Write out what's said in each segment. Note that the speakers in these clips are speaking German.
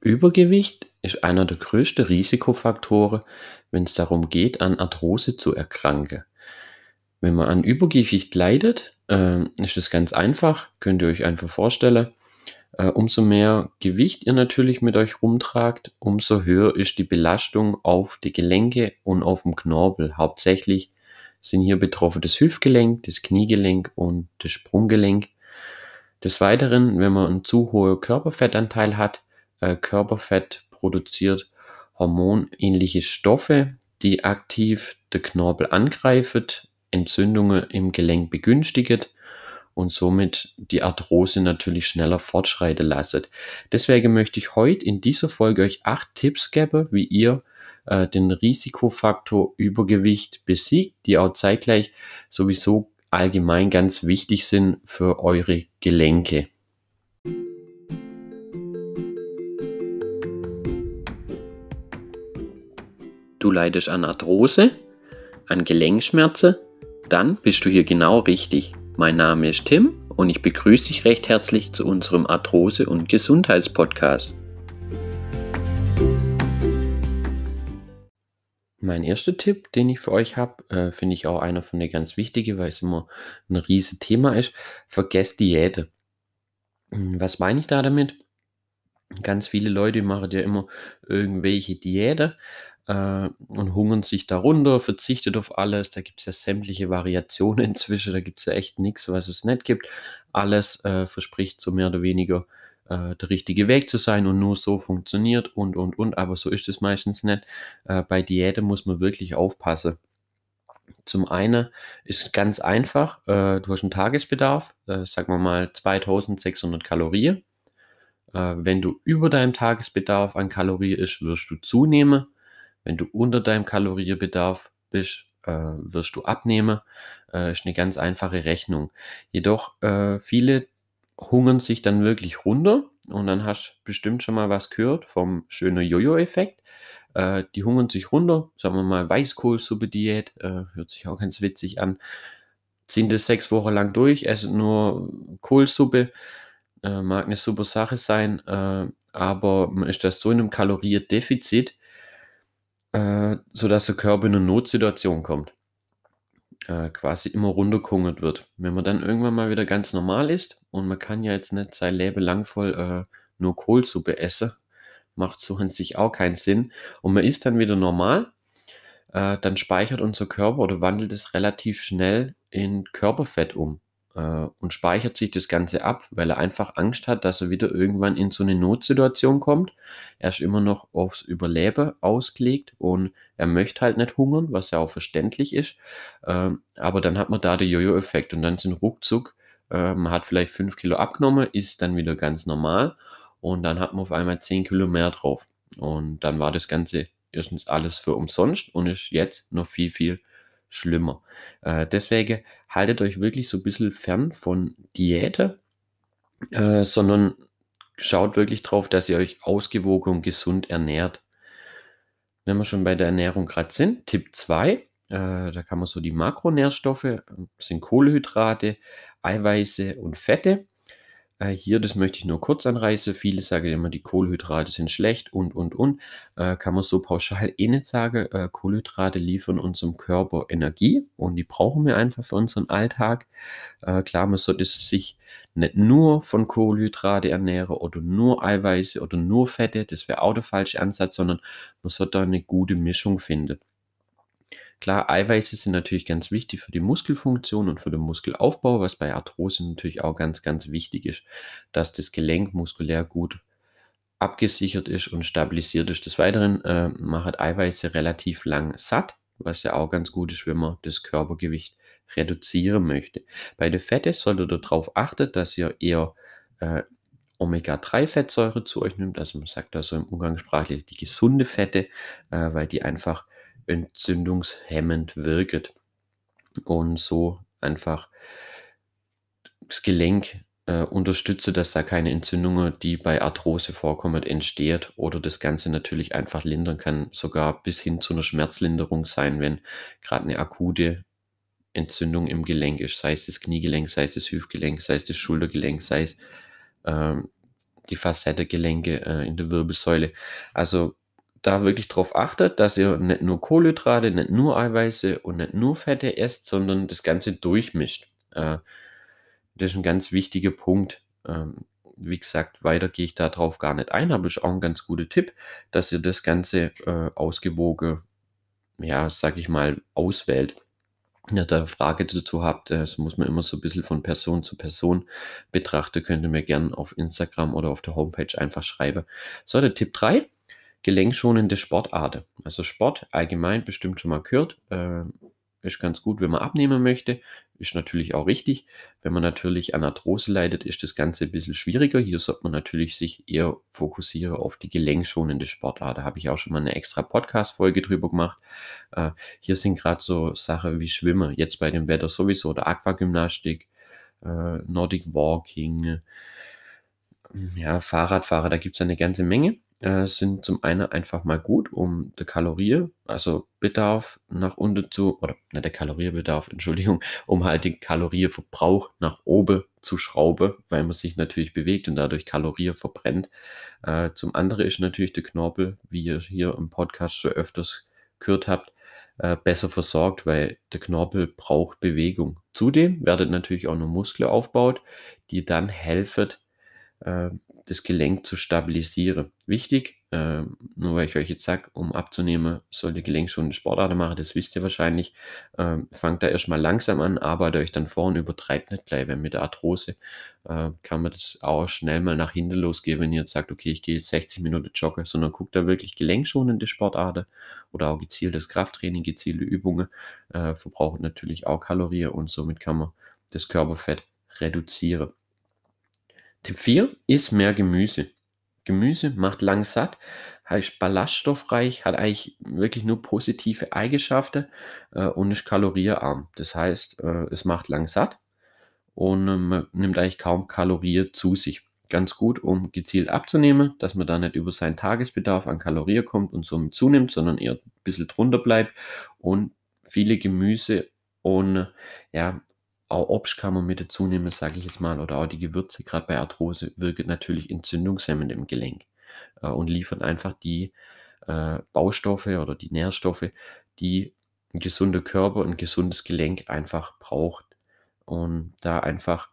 Übergewicht ist einer der größten Risikofaktoren, wenn es darum geht, an Arthrose zu erkranken. Wenn man an Übergewicht leidet, äh, ist das ganz einfach. Könnt ihr euch einfach vorstellen. Äh, umso mehr Gewicht ihr natürlich mit euch rumtragt, umso höher ist die Belastung auf die Gelenke und auf dem Knorpel. Hauptsächlich sind hier betroffen das Hüftgelenk, das Kniegelenk und das Sprunggelenk. Des Weiteren, wenn man einen zu hohen Körperfettanteil hat, äh, Körperfett produziert hormonähnliche Stoffe, die aktiv den Knorpel angreifen, Entzündungen im Gelenk begünstigen und somit die Arthrose natürlich schneller fortschreiten lassen. Deswegen möchte ich heute in dieser Folge euch acht Tipps geben, wie ihr äh, den Risikofaktor Übergewicht besiegt, die auch zeitgleich sowieso allgemein ganz wichtig sind für eure Gelenke. Du leidest an Arthrose, an Gelenkschmerzen, dann bist du hier genau richtig. Mein Name ist Tim und ich begrüße dich recht herzlich zu unserem Arthrose- und Gesundheitspodcast. Mein erster Tipp, den ich für euch habe, äh, finde ich auch einer von den ganz wichtigen, weil es immer ein riesiges Thema ist. Vergesst Diäte. Hm, was meine ich da damit? Ganz viele Leute machen ja immer irgendwelche Diäten äh, und hungern sich darunter, verzichtet auf alles. Da gibt es ja sämtliche Variationen inzwischen, da gibt es ja echt nichts, was es nicht gibt. Alles äh, verspricht so mehr oder weniger äh, der richtige Weg zu sein und nur so funktioniert und, und, und. Aber so ist es meistens nicht. Äh, bei Diäten muss man wirklich aufpassen. Zum einen ist ganz einfach, äh, du hast einen Tagesbedarf, äh, sagen wir mal 2600 Kalorien. Wenn du über deinem Tagesbedarf an Kalorien ist, wirst du zunehmen. Wenn du unter deinem Kalorienbedarf bist, äh, wirst du abnehmen. Äh, ist eine ganz einfache Rechnung. Jedoch äh, viele hungern sich dann wirklich runter und dann hast du bestimmt schon mal was gehört vom schönen Jojo-Effekt. Äh, die hungern sich runter, sagen wir mal Weißkohlsuppe-Diät, äh, hört sich auch ganz witzig an. Ziehen das sechs Wochen lang durch, essen nur Kohlsuppe, äh, mag eine super Sache sein, äh, aber ist das so in einem Kaloriendefizit, sodass der Körper in eine Notsituation kommt. Äh, quasi immer runtergehungert wird. Wenn man dann irgendwann mal wieder ganz normal ist und man kann ja jetzt nicht sein Leben lang voll äh, nur Kohlsuppe essen, macht so an sich auch keinen Sinn. Und man ist dann wieder normal, äh, dann speichert unser Körper oder wandelt es relativ schnell in Körperfett um äh, und speichert sich das Ganze ab, weil er einfach Angst hat, dass er wieder irgendwann in so eine Notsituation kommt. Er ist immer noch aufs Überleben ausgelegt und er möchte halt nicht hungern, was ja auch verständlich ist. Äh, aber dann hat man da den Jojo-Effekt und dann sind ruckzuck, äh, man hat vielleicht 5 Kilo abgenommen, ist dann wieder ganz normal und dann hat man auf einmal 10 Kilo mehr drauf. Und dann war das Ganze erstens alles für umsonst und ist jetzt noch viel, viel schlimmer. Äh, deswegen haltet euch wirklich so ein bisschen fern von Diäten, äh, sondern schaut wirklich drauf, dass ihr euch ausgewogen und gesund ernährt. Wenn wir schon bei der Ernährung gerade sind, Tipp 2, äh, da kann man so die Makronährstoffe, sind Kohlenhydrate, Eiweiße und Fette. Äh, hier, das möchte ich nur kurz anreißen. Viele sagen immer, die Kohlenhydrate sind schlecht und, und, und. Äh, kann man so pauschal eh nicht sagen. Äh, Kohlenhydrate liefern unserem Körper Energie und die brauchen wir einfach für unseren Alltag. Äh, klar, man sollte sich nicht nur von Kohlenhydrate ernähren oder nur Eiweiße oder nur Fette. Das wäre auch der falsche Ansatz, sondern man sollte da eine gute Mischung finden. Klar, Eiweiße sind natürlich ganz wichtig für die Muskelfunktion und für den Muskelaufbau, was bei Arthrose natürlich auch ganz, ganz wichtig ist, dass das Gelenk muskulär gut abgesichert ist und stabilisiert ist. Des Weiteren äh, macht Eiweiße relativ lang satt, was ja auch ganz gut ist, wenn man das Körpergewicht reduzieren möchte. Bei der Fette solltet ihr darauf achten, dass ihr eher äh, Omega-3-Fettsäure zu euch nimmt. Also man sagt da so im Umgangssprachlich die gesunde Fette, äh, weil die einfach entzündungshemmend wirkt und so einfach das Gelenk äh, unterstütze, dass da keine Entzündungen, die bei Arthrose vorkommen, entsteht oder das Ganze natürlich einfach lindern kann, sogar bis hin zu einer Schmerzlinderung sein, wenn gerade eine akute Entzündung im Gelenk ist, sei es das Kniegelenk, sei es das Hüftgelenk, sei es das Schultergelenk, sei es ähm, die Facette, Gelenke äh, in der Wirbelsäule. Also da wirklich drauf achtet, dass ihr nicht nur Kohlenhydrate, nicht nur Eiweiße und nicht nur Fette esst, sondern das Ganze durchmischt. Äh, das ist ein ganz wichtiger Punkt. Ähm, wie gesagt, weiter gehe ich darauf gar nicht ein, aber ist auch ein ganz guter Tipp, dass ihr das Ganze äh, ausgewogen, ja, sag ich mal, auswählt. Ja, da Frage dazu habt, das muss man immer so ein bisschen von Person zu Person betrachten, könnt ihr mir gerne auf Instagram oder auf der Homepage einfach schreiben. So, der Tipp 3, gelenkschonende Sportarten. Also Sport allgemein bestimmt schon mal gehört. Äh, ist ganz gut, wenn man abnehmen möchte. Ist natürlich auch richtig. Wenn man natürlich an Arthrose leidet, ist das Ganze ein bisschen schwieriger. Hier sollte man natürlich sich eher fokussieren auf die gelenkschonende Sportart. Da habe ich auch schon mal eine extra Podcast-Folge drüber gemacht. Äh, hier sind gerade so Sachen wie Schwimmen, jetzt bei dem Wetter sowieso, oder Aquagymnastik, äh, Nordic Walking, ja, Fahrradfahrer, da gibt es eine ganze Menge äh, sind zum einen einfach mal gut, um der Kalorie, also Bedarf nach unten zu, oder nicht der Kaloriebedarf, Entschuldigung, um halt den Kalorieverbrauch nach oben zu schrauben, weil man sich natürlich bewegt und dadurch Kalorien verbrennt. Äh, zum anderen ist natürlich der Knorpel, wie ihr hier im Podcast schon öfters gehört habt, äh, besser versorgt, weil der Knorpel braucht Bewegung. Zudem werdet natürlich auch noch Muskeln aufbaut, die dann helfen, äh, das Gelenk zu stabilisieren. Wichtig, äh, nur weil ich euch jetzt sage, um abzunehmen, sollt ihr Gelenk schon Sportart machen, das wisst ihr wahrscheinlich. Äh, fangt da erstmal langsam an, arbeitet euch dann vor und übertreibt nicht gleich, weil mit der Arthrose äh, kann man das auch schnell mal nach hinten losgehen, wenn ihr jetzt sagt, okay, ich gehe jetzt 60 Minuten joggen, sondern guckt da wirklich gelenkschonende Sportarten oder auch gezieltes Krafttraining, gezielte Übungen, äh, verbraucht natürlich auch Kalorien und somit kann man das Körperfett reduzieren. Tipp 4 ist mehr Gemüse. Gemüse macht lang satt, heißt ballaststoffreich, hat eigentlich wirklich nur positive Eigenschaften äh, und ist kaloriearm. Das heißt, äh, es macht lang satt und äh, man nimmt eigentlich kaum Kalorien zu sich. Ganz gut, um gezielt abzunehmen, dass man da nicht über seinen Tagesbedarf an Kalorien kommt und somit zunimmt, sondern eher ein bisschen drunter bleibt und viele Gemüse und ja, auch Obst kann man mit dazu nehmen, sage ich jetzt mal, oder auch die Gewürze, gerade bei Arthrose, wirken natürlich entzündungshemmend im Gelenk äh, und liefern einfach die äh, Baustoffe oder die Nährstoffe, die ein gesunder Körper, ein gesundes Gelenk einfach braucht. Und da einfach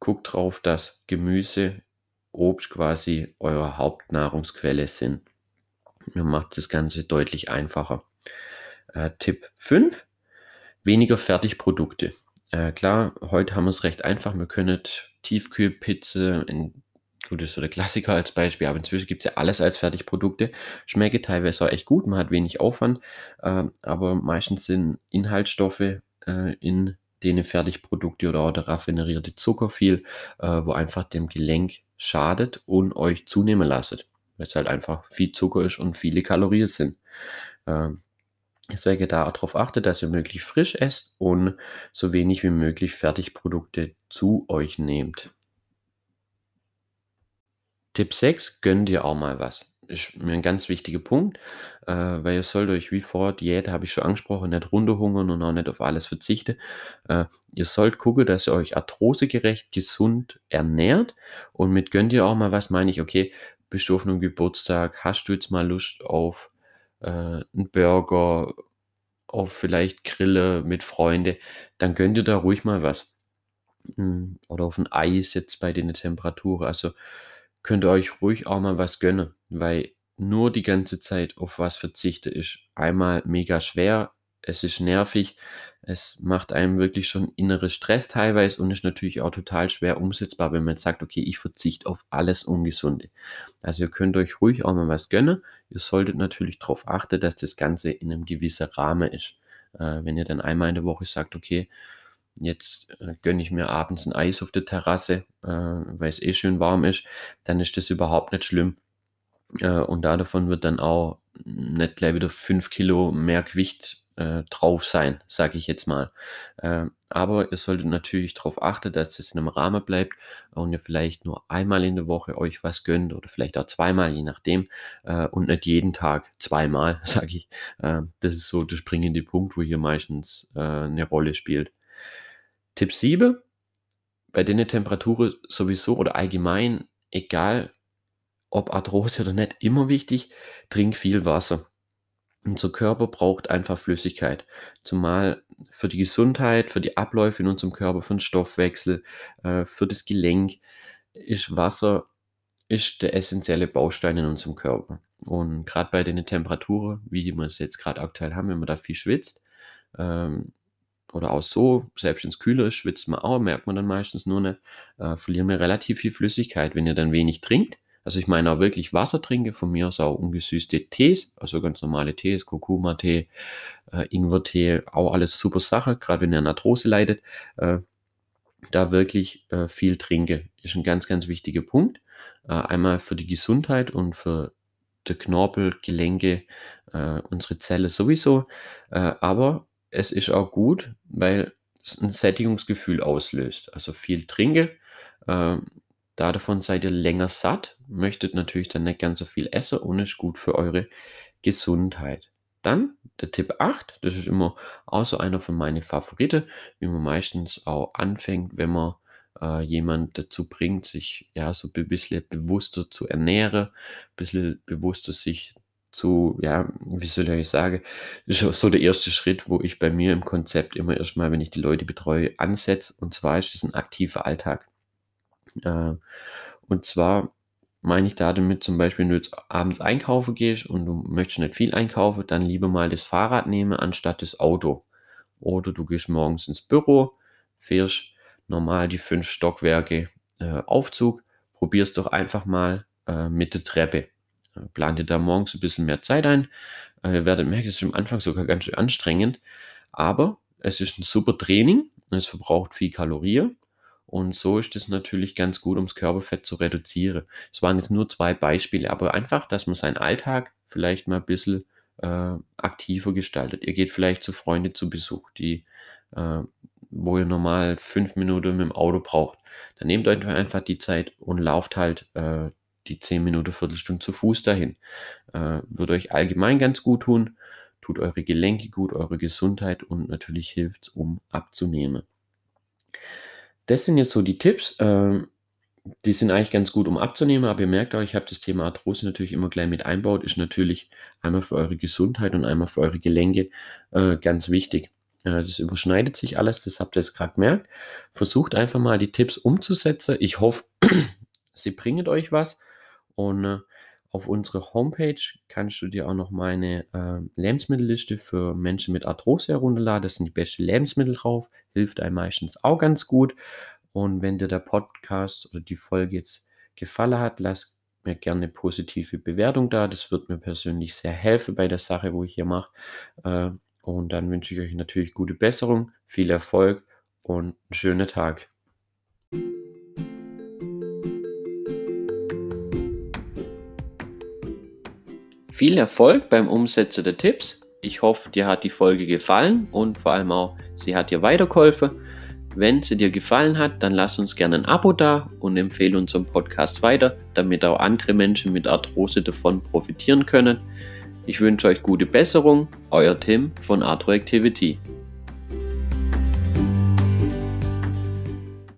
guckt drauf, dass Gemüse, Obst quasi eure Hauptnahrungsquelle sind. Ihr macht das Ganze deutlich einfacher. Äh, Tipp 5. Weniger Fertigprodukte. Äh, klar, heute haben wir es recht einfach. Wir können Tiefkühlpizza, in, gut, das ist so der Klassiker als Beispiel, aber inzwischen gibt es ja alles als Fertigprodukte. Schmecke teilweise auch echt gut, man hat wenig Aufwand, äh, aber meistens sind Inhaltsstoffe äh, in denen Fertigprodukte oder auch der raffinerierte Zucker viel, äh, wo einfach dem Gelenk schadet und euch zunehmen lasst. Weil es halt einfach viel Zucker ist und viele Kalorien sind. Ähm, Deswegen da darauf achtet, dass ihr möglichst frisch esst und so wenig wie möglich Fertigprodukte zu euch nehmt. Tipp 6, gönnt ihr auch mal was. Ist mir ein ganz wichtiger Punkt, äh, weil ihr sollt euch wie vor Diät, habe ich schon angesprochen, nicht runterhungern und auch nicht auf alles verzichten. Äh, ihr sollt gucken, dass ihr euch arthrosegerecht, gesund ernährt und mit gönnt ihr auch mal was, meine ich, okay, bist du auf einem Geburtstag, hast du jetzt mal Lust auf äh, einen Burger, auf vielleicht Grille mit Freunden, dann gönnt ihr da ruhig mal was. Hm, oder auf ein Eis jetzt bei den Temperaturen. Also könnt ihr euch ruhig auch mal was gönnen, weil nur die ganze Zeit auf was verzichte ist einmal mega schwer, es ist nervig, es macht einem wirklich schon innere Stress teilweise und ist natürlich auch total schwer umsetzbar, wenn man sagt, okay, ich verzichte auf alles Ungesunde. Also ihr könnt euch ruhig auch mal was gönnen. Ihr solltet natürlich darauf achten, dass das Ganze in einem gewissen Rahmen ist. Äh, wenn ihr dann einmal in der Woche sagt, okay, jetzt äh, gönne ich mir abends ein Eis auf der Terrasse, äh, weil es eh schön warm ist, dann ist das überhaupt nicht schlimm. Äh, und da davon wird dann auch nicht gleich wieder 5 Kilo mehr Gewicht äh, drauf sein, sage ich jetzt mal. Äh, aber ihr solltet natürlich darauf achten, dass es in einem Rahmen bleibt und ihr vielleicht nur einmal in der Woche euch was gönnt oder vielleicht auch zweimal, je nachdem, äh, und nicht jeden Tag zweimal, sage ich. Äh, das ist so der springende Punkt, wo hier meistens äh, eine Rolle spielt. Tipp 7, bei den Temperaturen sowieso oder allgemein egal ob Arthrose oder nicht, immer wichtig, trink viel Wasser. Unser Körper braucht einfach Flüssigkeit, zumal für die Gesundheit, für die Abläufe in unserem Körper, für den Stoffwechsel, äh, für das Gelenk ist Wasser ist der essentielle Baustein in unserem Körper. Und gerade bei den Temperaturen, wie wir es jetzt gerade aktuell haben, wenn man da viel schwitzt, ähm, oder auch so, selbst wenn es kühler ist, schwitzt man auch, merkt man dann meistens nur nicht, äh, verlieren wir relativ viel Flüssigkeit. Wenn ihr dann wenig trinkt, also ich meine auch wirklich Wasser trinke, von mir aus auch ungesüßte Tees, also ganz normale Tees, Kurkuma-Tee, äh, Ingwer-Tee, auch alles super Sache, gerade wenn ihr an Arthrose leidet, äh, da wirklich äh, viel trinke, ist ein ganz, ganz wichtiger Punkt. Äh, einmal für die Gesundheit und für die Knorpel, Gelenke, äh, unsere Zelle sowieso, äh, aber es ist auch gut, weil es ein Sättigungsgefühl auslöst. Also viel trinke, davon seid ihr länger satt, möchtet natürlich dann nicht ganz so viel essen und ist gut für eure Gesundheit. Dann der Tipp 8, das ist immer auch so einer von meinen Favoriten, wie man meistens auch anfängt, wenn man äh, jemand dazu bringt, sich ja so ein bisschen bewusster zu ernähren, ein bisschen bewusster sich zu, ja, wie soll ich sagen, ist so der erste Schritt, wo ich bei mir im Konzept immer erstmal, wenn ich die Leute betreue, ansetze. Und zwar ist es ein aktiver Alltag. Äh, und zwar meine ich da damit zum Beispiel, wenn du jetzt abends einkaufen gehst und du möchtest nicht viel einkaufen, dann lieber mal das Fahrrad nehmen anstatt das Auto. Oder du gehst morgens ins Büro, fährst normal die fünf Stockwerke äh, Aufzug, probierst doch einfach mal äh, mit der Treppe. Äh, plan dir da morgens ein bisschen mehr Zeit ein. Äh, ihr werdet merken, es ist am Anfang sogar ganz schön anstrengend, aber es ist ein super Training und es verbraucht viel Kalorien und so ist es natürlich ganz gut, um das Körperfett zu reduzieren. Es waren jetzt nur zwei Beispiele, aber einfach, dass man seinen Alltag vielleicht mal ein bisschen äh, aktiver gestaltet. Ihr geht vielleicht zu Freunden zu Besuch, die, äh, wo ihr normal fünf Minuten mit dem Auto braucht. Dann nehmt euch einfach die Zeit und lauft halt äh, die zehn Minuten, Viertelstunde zu Fuß dahin. Äh, würde euch allgemein ganz gut tun, tut eure Gelenke gut, eure Gesundheit und natürlich hilft es, um abzunehmen das sind jetzt so die Tipps. Ähm, die sind eigentlich ganz gut, um abzunehmen, aber ihr merkt auch, ich habe das Thema Arthrose natürlich immer gleich mit einbaut. Ist natürlich einmal für eure Gesundheit und einmal für eure Gelenke äh, ganz wichtig. Äh, das überschneidet sich alles, das habt ihr jetzt gerade gemerkt. Versucht einfach mal die Tipps umzusetzen. Ich hoffe, sie bringen euch was. Und äh, auf unserer Homepage kannst du dir auch noch meine äh, Lebensmittelliste für Menschen mit Arthrose herunterladen. Das sind die besten Lebensmittel drauf. Hilft einem meistens auch ganz gut. Und wenn dir der Podcast oder die Folge jetzt gefallen hat, lass mir gerne eine positive Bewertung da. Das wird mir persönlich sehr helfen bei der Sache, wo ich hier mache. Äh, und dann wünsche ich euch natürlich gute Besserung, viel Erfolg und einen schönen Tag. Viel Erfolg beim Umsetzen der Tipps. Ich hoffe, dir hat die Folge gefallen und vor allem auch, sie hat dir weitergeholfen. Wenn sie dir gefallen hat, dann lass uns gerne ein Abo da und empfehle unseren Podcast weiter, damit auch andere Menschen mit Arthrose davon profitieren können. Ich wünsche euch gute Besserung, euer Tim von Arthroactivity.